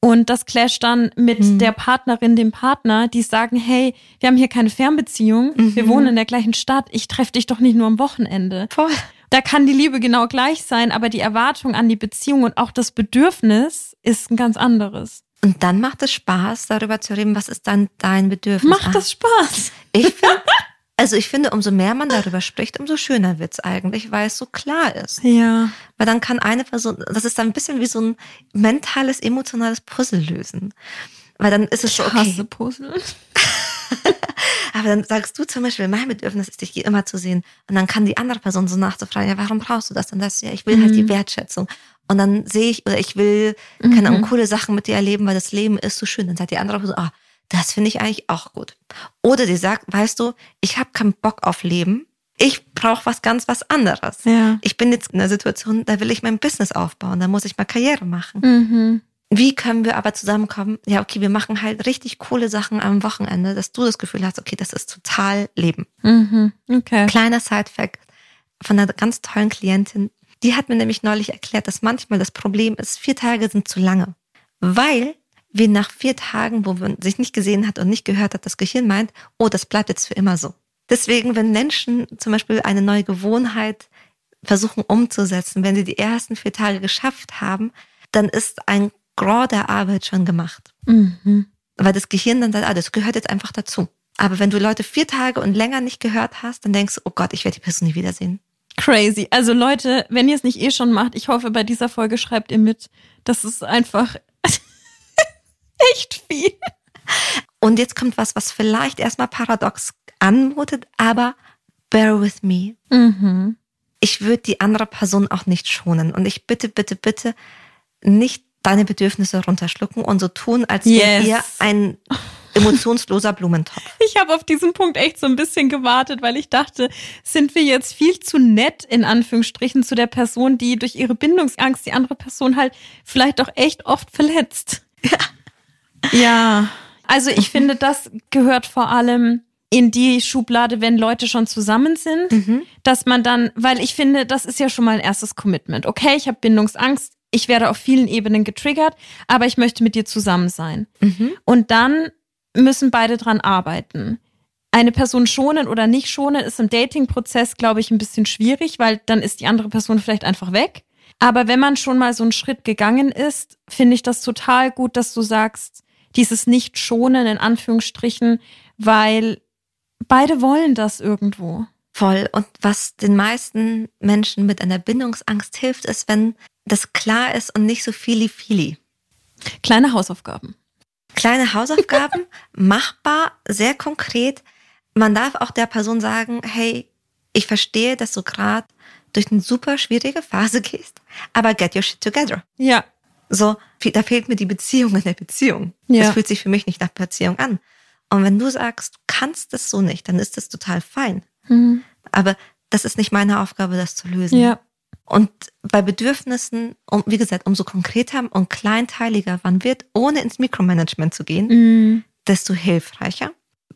Und das clasht dann mit mhm. der Partnerin, dem Partner, die sagen, hey, wir haben hier keine Fernbeziehung, mhm. wir wohnen in der gleichen Stadt, ich treffe dich doch nicht nur am Wochenende. Voll. Da kann die Liebe genau gleich sein, aber die Erwartung an die Beziehung und auch das Bedürfnis ist ein ganz anderes. Und dann macht es Spaß, darüber zu reden, was ist dann dein Bedürfnis? Macht das Spaß? Ich finde, also ich finde, umso mehr man darüber spricht, umso schöner wird's eigentlich, weil es so klar ist. Ja. Weil dann kann eine Person, das ist dann ein bisschen wie so ein mentales, emotionales Puzzle lösen. Weil dann ist es ich so, okay. Puzzle. Aber dann sagst du zum Beispiel, mein Bedürfnis ist, dich immer zu sehen. Und dann kann die andere Person so nachzufragen, ja, warum brauchst du das und das? Ja, ich will mhm. halt die mhm. Wertschätzung. Und dann sehe ich, oder ich will, keine Ahnung, mhm. coole Sachen mit dir erleben, weil das Leben ist so schön. Dann sagt die andere Person, ah, das finde ich eigentlich auch gut. Oder die sagt, weißt du, ich habe keinen Bock auf Leben. Ich brauche was ganz was anderes. Ja. Ich bin jetzt in einer Situation, da will ich mein Business aufbauen, da muss ich mal Karriere machen. Mhm. Wie können wir aber zusammenkommen? Ja, okay, wir machen halt richtig coole Sachen am Wochenende, dass du das Gefühl hast, okay, das ist total Leben. Mhm. Okay. Kleiner Side-Fact von einer ganz tollen Klientin. Die hat mir nämlich neulich erklärt, dass manchmal das Problem ist, vier Tage sind zu lange. Weil wie nach vier Tagen, wo man sich nicht gesehen hat und nicht gehört hat, das Gehirn meint, oh, das bleibt jetzt für immer so. Deswegen, wenn Menschen zum Beispiel eine neue Gewohnheit versuchen umzusetzen, wenn sie die ersten vier Tage geschafft haben, dann ist ein Gros der Arbeit schon gemacht. Mhm. Weil das Gehirn dann sagt, ah, das gehört jetzt einfach dazu. Aber wenn du Leute vier Tage und länger nicht gehört hast, dann denkst du, oh Gott, ich werde die Person nie wiedersehen. Crazy. Also Leute, wenn ihr es nicht eh schon macht, ich hoffe, bei dieser Folge schreibt ihr mit. Das ist einfach echt viel. Und jetzt kommt was, was vielleicht erstmal paradox anmutet, aber bear with me. Mhm. Ich würde die andere Person auch nicht schonen. Und ich bitte, bitte, bitte nicht deine Bedürfnisse runterschlucken und so tun, als wäre yes. ihr ein emotionsloser Blumentopf. Ich habe auf diesen Punkt echt so ein bisschen gewartet, weil ich dachte, sind wir jetzt viel zu nett in Anführungsstrichen zu der Person, die durch ihre Bindungsangst die andere Person halt vielleicht auch echt oft verletzt. Ja. Ja, also ich finde, das gehört vor allem in die Schublade, wenn Leute schon zusammen sind, mhm. dass man dann, weil ich finde, das ist ja schon mal ein erstes Commitment. Okay, ich habe Bindungsangst, ich werde auf vielen Ebenen getriggert, aber ich möchte mit dir zusammen sein. Mhm. Und dann müssen beide dran arbeiten. Eine Person schonen oder nicht schonen ist im Dating-Prozess, glaube ich, ein bisschen schwierig, weil dann ist die andere Person vielleicht einfach weg. Aber wenn man schon mal so einen Schritt gegangen ist, finde ich das total gut, dass du sagst, dieses Nicht-Schonen in Anführungsstrichen, weil beide wollen das irgendwo. Voll. Und was den meisten Menschen mit einer Bindungsangst hilft, ist, wenn das klar ist und nicht so fili fili. Kleine Hausaufgaben. Kleine Hausaufgaben, machbar, sehr konkret. Man darf auch der Person sagen, hey, ich verstehe, dass du gerade durch eine super schwierige Phase gehst, aber get your shit together. Ja, so, da fehlt mir die Beziehung in der Beziehung. Ja. Das fühlt sich für mich nicht nach Beziehung an. Und wenn du sagst, du kannst das so nicht, dann ist das total fein. Mhm. Aber das ist nicht meine Aufgabe, das zu lösen. Ja. Und bei Bedürfnissen, um, wie gesagt, umso konkreter und kleinteiliger man wird, ohne ins Mikromanagement zu gehen, mhm. desto hilfreicher.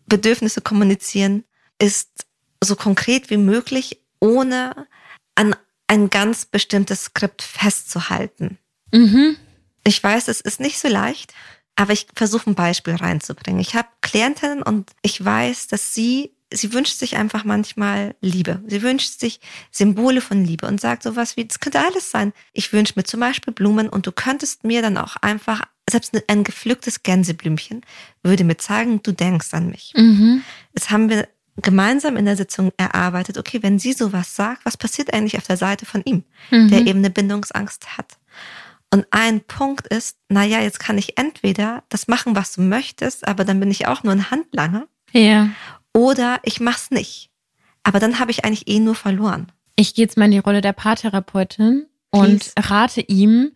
Bedürfnisse kommunizieren ist so konkret wie möglich, ohne an ein ganz bestimmtes Skript festzuhalten. Mhm. Ich weiß, es ist nicht so leicht, aber ich versuche ein Beispiel reinzubringen. Ich habe Klientinnen und ich weiß, dass sie sie wünscht sich einfach manchmal Liebe. Sie wünscht sich Symbole von Liebe und sagt sowas wie, das könnte alles sein. Ich wünsche mir zum Beispiel Blumen und du könntest mir dann auch einfach, selbst ein gepflücktes Gänseblümchen würde mir zeigen, du denkst an mich. Mhm. Jetzt haben wir gemeinsam in der Sitzung erarbeitet, okay, wenn sie sowas sagt, was passiert eigentlich auf der Seite von ihm, mhm. der eben eine Bindungsangst hat? Und ein Punkt ist, naja, jetzt kann ich entweder das machen, was du möchtest, aber dann bin ich auch nur ein Handlanger. Ja. Oder ich mach's nicht. Aber dann habe ich eigentlich eh nur verloren. Ich gehe jetzt mal in die Rolle der Paartherapeutin und rate ihm,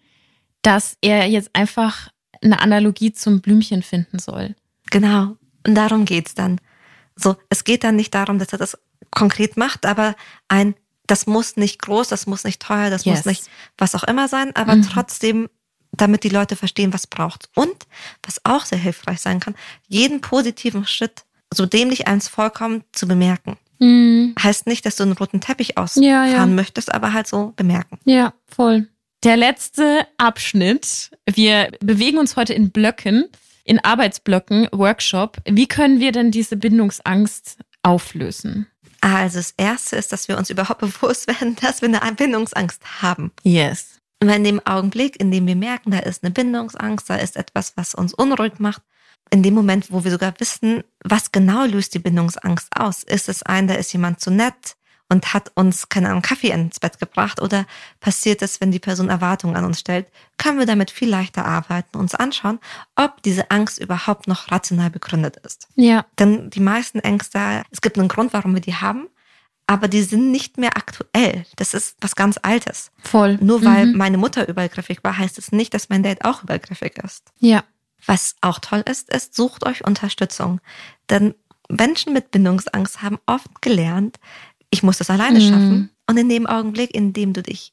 dass er jetzt einfach eine Analogie zum Blümchen finden soll. Genau. Und darum geht's dann. So, es geht dann nicht darum, dass er das konkret macht, aber ein, das muss nicht groß, das muss nicht teuer, das yes. muss nicht was auch immer sein, aber mhm. trotzdem, damit die Leute verstehen, was braucht. Und was auch sehr hilfreich sein kann, jeden positiven Schritt, so dämlich eins vollkommen zu bemerken. Mhm. Heißt nicht, dass du einen roten Teppich ausfahren ja, ja. möchtest, aber halt so bemerken. Ja, voll. Der letzte Abschnitt. Wir bewegen uns heute in Blöcken in Arbeitsblöcken, Workshop. Wie können wir denn diese Bindungsangst auflösen? Also das Erste ist, dass wir uns überhaupt bewusst werden, dass wir eine Bindungsangst haben. Yes. Und in dem Augenblick, in dem wir merken, da ist eine Bindungsangst, da ist etwas, was uns unruhig macht, in dem Moment, wo wir sogar wissen, was genau löst die Bindungsangst aus? Ist es ein, da ist jemand zu nett? und hat uns, keine Ahnung, Kaffee ins Bett gebracht oder passiert es, wenn die Person Erwartungen an uns stellt, können wir damit viel leichter arbeiten, uns anschauen, ob diese Angst überhaupt noch rational begründet ist. Ja. Denn die meisten Ängste, es gibt einen Grund, warum wir die haben, aber die sind nicht mehr aktuell. Das ist was ganz Altes. Voll. Nur weil mhm. meine Mutter übergriffig war, heißt es nicht, dass mein Date auch übergriffig ist. Ja. Was auch toll ist, ist, sucht euch Unterstützung. Denn Menschen mit Bindungsangst haben oft gelernt, ich muss das alleine mhm. schaffen. Und in dem Augenblick, in dem du dich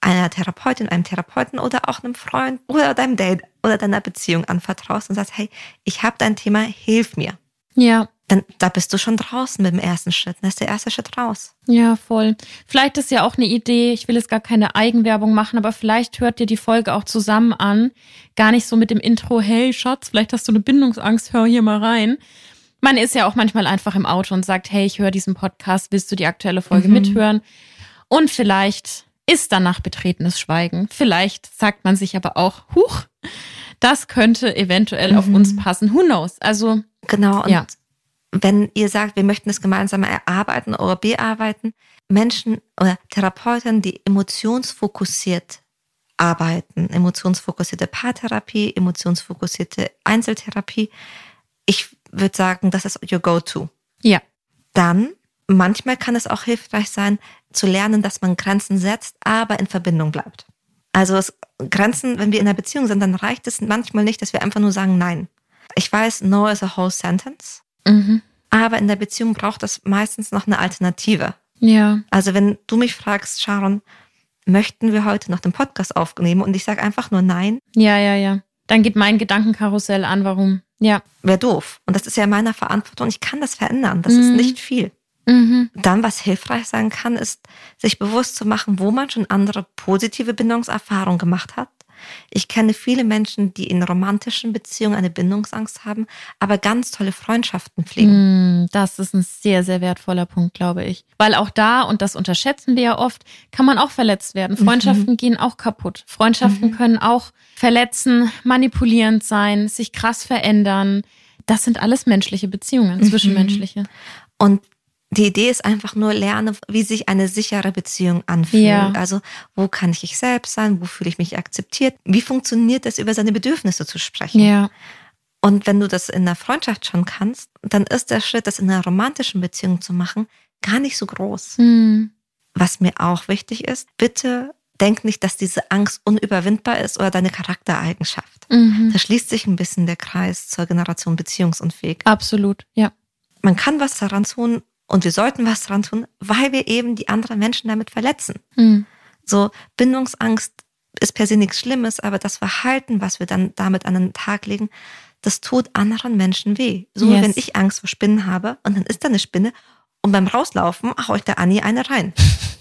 einer Therapeutin, einem Therapeuten oder auch einem Freund oder deinem Date oder deiner Beziehung anvertraust und sagst, hey, ich habe dein Thema, hilf mir. Ja. Dann da bist du schon draußen mit dem ersten Schritt. Das ist der erste Schritt raus. Ja, voll. Vielleicht ist ja auch eine Idee, ich will jetzt gar keine Eigenwerbung machen, aber vielleicht hört dir die Folge auch zusammen an. Gar nicht so mit dem Intro, hey Schatz, vielleicht hast du eine Bindungsangst, hör hier mal rein, man ist ja auch manchmal einfach im Auto und sagt, hey, ich höre diesen Podcast, willst du die aktuelle Folge mhm. mithören? Und vielleicht ist danach betretenes Schweigen. Vielleicht sagt man sich aber auch, huch, das könnte eventuell mhm. auf uns passen. Who knows? Also. Genau. Und ja. Wenn ihr sagt, wir möchten es gemeinsam erarbeiten oder bearbeiten, Menschen oder Therapeuten, die emotionsfokussiert arbeiten, emotionsfokussierte Paartherapie, emotionsfokussierte Einzeltherapie, ich würde sagen, das ist your go-to. Ja. Dann, manchmal kann es auch hilfreich sein, zu lernen, dass man Grenzen setzt, aber in Verbindung bleibt. Also es, Grenzen, wenn wir in einer Beziehung sind, dann reicht es manchmal nicht, dass wir einfach nur sagen Nein. Ich weiß, No is a whole sentence. Mhm. Aber in der Beziehung braucht es meistens noch eine Alternative. Ja. Also wenn du mich fragst, Sharon, möchten wir heute noch den Podcast aufnehmen und ich sage einfach nur Nein. Ja, ja, ja. Dann geht mein Gedankenkarussell an, warum ja. Wäre doof. Und das ist ja meiner Verantwortung. Ich kann das verändern. Das mhm. ist nicht viel. Mhm. Dann, was hilfreich sein kann, ist, sich bewusst zu machen, wo man schon andere positive Bindungserfahrungen gemacht hat ich kenne viele Menschen, die in romantischen Beziehungen eine Bindungsangst haben, aber ganz tolle Freundschaften pflegen. Mm, das ist ein sehr, sehr wertvoller Punkt, glaube ich. Weil auch da, und das unterschätzen wir ja oft, kann man auch verletzt werden. Mhm. Freundschaften mhm. gehen auch kaputt. Freundschaften mhm. können auch verletzen, manipulierend sein, sich krass verändern. Das sind alles menschliche Beziehungen, mhm. zwischenmenschliche. Und die Idee ist einfach nur lerne, wie sich eine sichere Beziehung anfühlt. Ja. Also wo kann ich ich selbst sein? Wo fühle ich mich akzeptiert? Wie funktioniert es, über seine Bedürfnisse zu sprechen? Ja. Und wenn du das in der Freundschaft schon kannst, dann ist der Schritt, das in einer romantischen Beziehung zu machen, gar nicht so groß. Mhm. Was mir auch wichtig ist, bitte denk nicht, dass diese Angst unüberwindbar ist oder deine Charaktereigenschaft. Mhm. Da schließt sich ein bisschen der Kreis zur Generation beziehungsunfähig. Absolut, ja. Man kann was daran tun, und wir sollten was dran tun, weil wir eben die anderen Menschen damit verletzen. Mhm. So, Bindungsangst ist per se nichts Schlimmes, aber das Verhalten, was wir dann damit an den Tag legen, das tut anderen Menschen weh. So yes. wie wenn ich Angst vor Spinnen habe und dann ist da eine Spinne und beim Rauslaufen hau ich der Annie eine rein.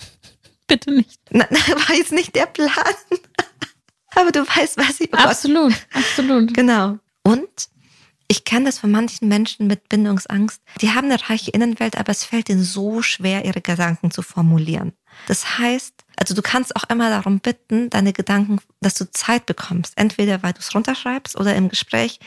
Bitte nicht. Na, war jetzt nicht der Plan. aber du weißt, was ich. Oh absolut, absolut. Genau. Und Ich kenne das von manchen Menschen mit Bindungsangst. Die haben eine reiche Innenwelt, aber es fällt ihnen so schwer, ihre Gedanken zu formulieren. Das heißt, also du kannst auch immer darum bitten, deine Gedanken, dass du Zeit bekommst. Entweder weil du es runterschreibst oder im Gespräch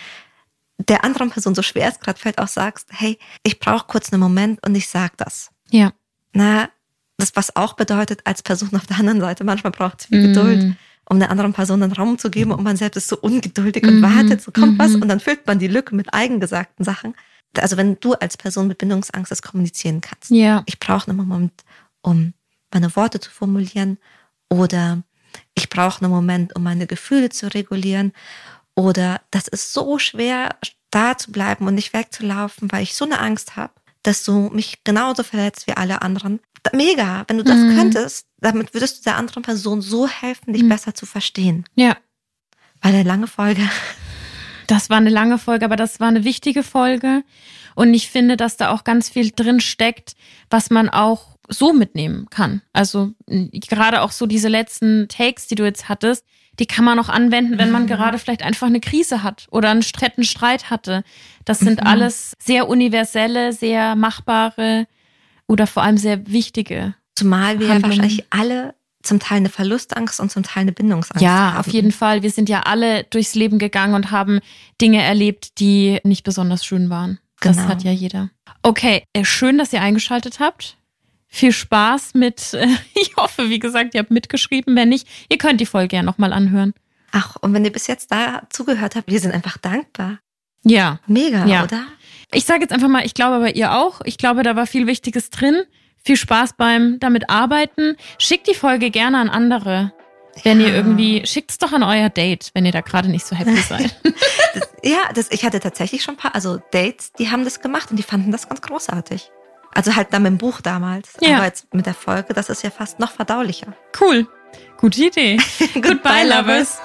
der anderen Person so schwer es gerade fällt, auch sagst, hey, ich brauche kurz einen Moment und ich sag das. Ja. Na, das was auch bedeutet, als Person auf der anderen Seite, manchmal braucht es viel mm. Geduld um der anderen Person einen Raum zu geben und man selbst ist so ungeduldig und mhm. wartet, so kommt mhm. was und dann füllt man die Lücke mit eigengesagten Sachen. Also wenn du als Person mit Bindungsangst das kommunizieren kannst. Ja. Ich brauche einen Moment, um meine Worte zu formulieren oder ich brauche einen Moment, um meine Gefühle zu regulieren oder das ist so schwer, da zu bleiben und nicht wegzulaufen, weil ich so eine Angst habe, dass du mich genauso verletzt wie alle anderen. Mega, wenn du das mhm. könntest, damit würdest du der anderen Person so helfen, dich mhm. besser zu verstehen. Ja. War eine lange Folge. Das war eine lange Folge, aber das war eine wichtige Folge. Und ich finde, dass da auch ganz viel drin steckt, was man auch so mitnehmen kann. Also gerade auch so diese letzten Takes, die du jetzt hattest, die kann man auch anwenden, wenn man mhm. gerade vielleicht einfach eine Krise hat oder einen stretten Streit hatte. Das sind mhm. alles sehr universelle, sehr machbare oder vor allem sehr wichtige Zumal wir Handlungen. wahrscheinlich alle zum Teil eine Verlustangst und zum Teil eine Bindungsangst ja, haben. Ja, auf jeden Fall. Wir sind ja alle durchs Leben gegangen und haben Dinge erlebt, die nicht besonders schön waren. Genau. Das hat ja jeder. Okay, äh, schön, dass ihr eingeschaltet habt. Viel Spaß mit, ich hoffe, wie gesagt, ihr habt mitgeschrieben. Wenn nicht, ihr könnt die Folge ja nochmal anhören. Ach, und wenn ihr bis jetzt da zugehört habt, wir sind einfach dankbar. Ja. Mega, ja. oder? Ich sage jetzt einfach mal, ich glaube bei ihr auch. Ich glaube, da war viel Wichtiges drin. Viel Spaß beim damit arbeiten. Schickt die Folge gerne an andere. Wenn ja. ihr irgendwie, schickt's doch an euer Date, wenn ihr da gerade nicht so happy seid. das, ja, das, ich hatte tatsächlich schon ein paar, also Dates, die haben das gemacht und die fanden das ganz großartig. Also halt dann mit dem Buch damals. Ja. Aber jetzt mit der Folge, das ist ja fast noch verdaulicher. Cool. Gute Idee. Goodbye, Lovers.